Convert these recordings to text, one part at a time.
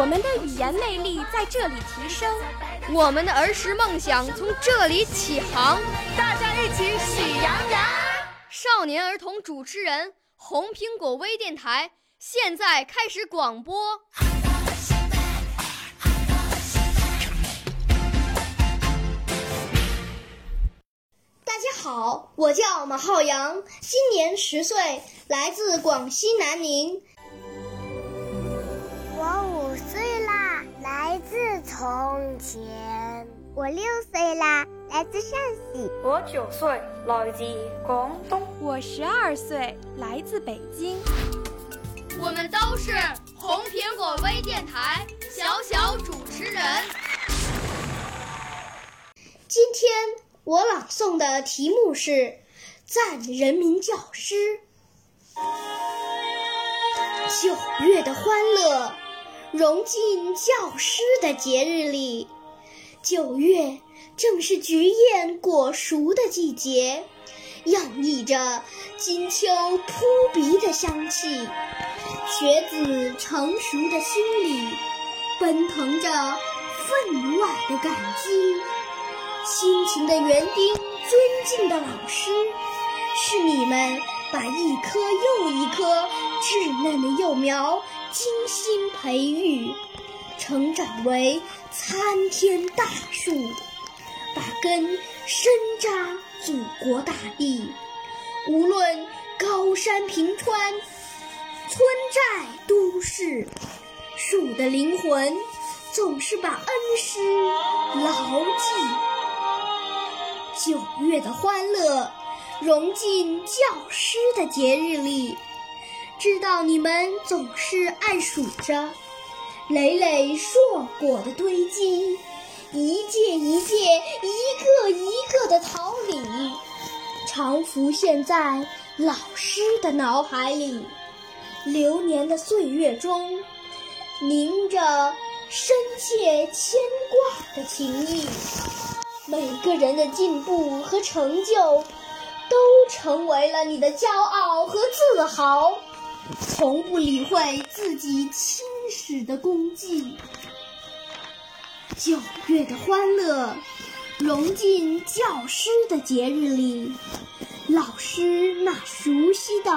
我们的语言魅力在这里提升，我们的儿时梦想从这里起航。大家一起喜羊羊。少年儿童主持人，红苹果微电台。现在开始广播。大家好，我叫马浩洋，今年十岁，来自广西南宁。从前。我六岁啦，来自陕西。我九岁，来自广东。我十二岁，来自北京。我们都是红苹果微电台小小主持人。今天我朗诵的题目是《赞人民教师》。九月的欢乐融进教师的节日里。九月正是菊燕果熟的季节，洋溢着金秋扑鼻的香气。学子成熟的心里，奔腾着分外的感激。辛勤的园丁，尊敬的老师，是你们把一棵又一棵稚嫩的幼苗精心培育，成长为参天大树，把根深扎祖国大地。无论高山平川。村寨都市，树的灵魂总是把恩师牢记。九月的欢乐融进教师的节日里，知道你们总是暗数着累累硕果的堆积，一届一届、一个一个的桃李，常浮现在老师的脑海里。流年的岁月中，凝着深切牵挂的情谊。每个人的进步和成就，都成为了你的骄傲和自豪。从不理会自己青史的功绩。九月的欢乐，融进教师的节日里。老师那熟悉的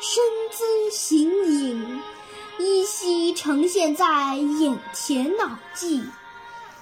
身姿形影，依稀呈现在眼前脑际。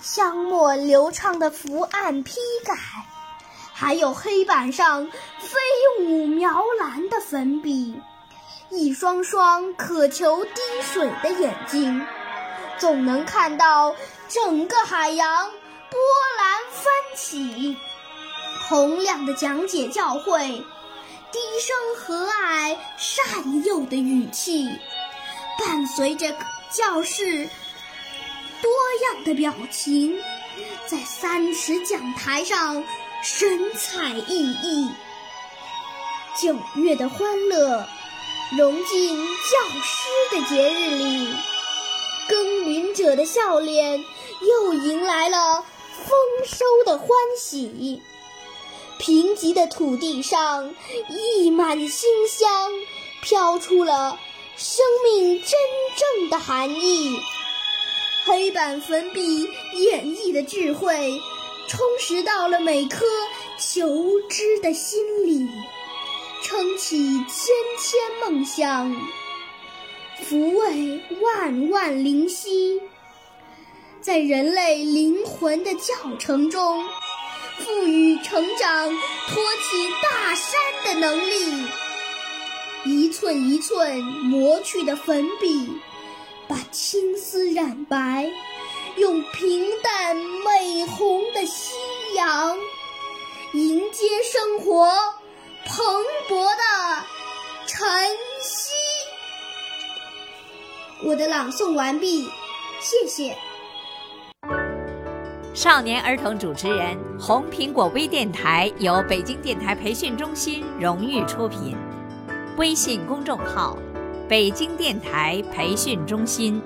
香墨流畅的伏案批改，还有黑板上飞舞描蓝的粉笔，一双双渴求滴水的眼睛，总能看到整个海洋波澜翻起。洪亮的讲解教诲，低声和蔼善诱的语气，伴随着教室多样的表情，在三尺讲台上神采奕奕。九月的欢乐融进教师的节日里，耕耘者的笑脸又迎来了丰收的欢喜。贫瘠的土地上溢满馨香，飘出了生命真正的含义。黑板粉笔演绎的智慧，充实到了每颗求知的心里，撑起千千梦想，抚慰万万灵犀，在人类灵魂的教程中。赋予成长托起大山的能力，一寸一寸磨去的粉笔，把青丝染白，用平淡美红的夕阳，迎接生活蓬勃的晨曦。我的朗诵完毕，谢谢。少年儿童主持人，红苹果微电台由北京电台培训中心荣誉出品，微信公众号：北京电台培训中心。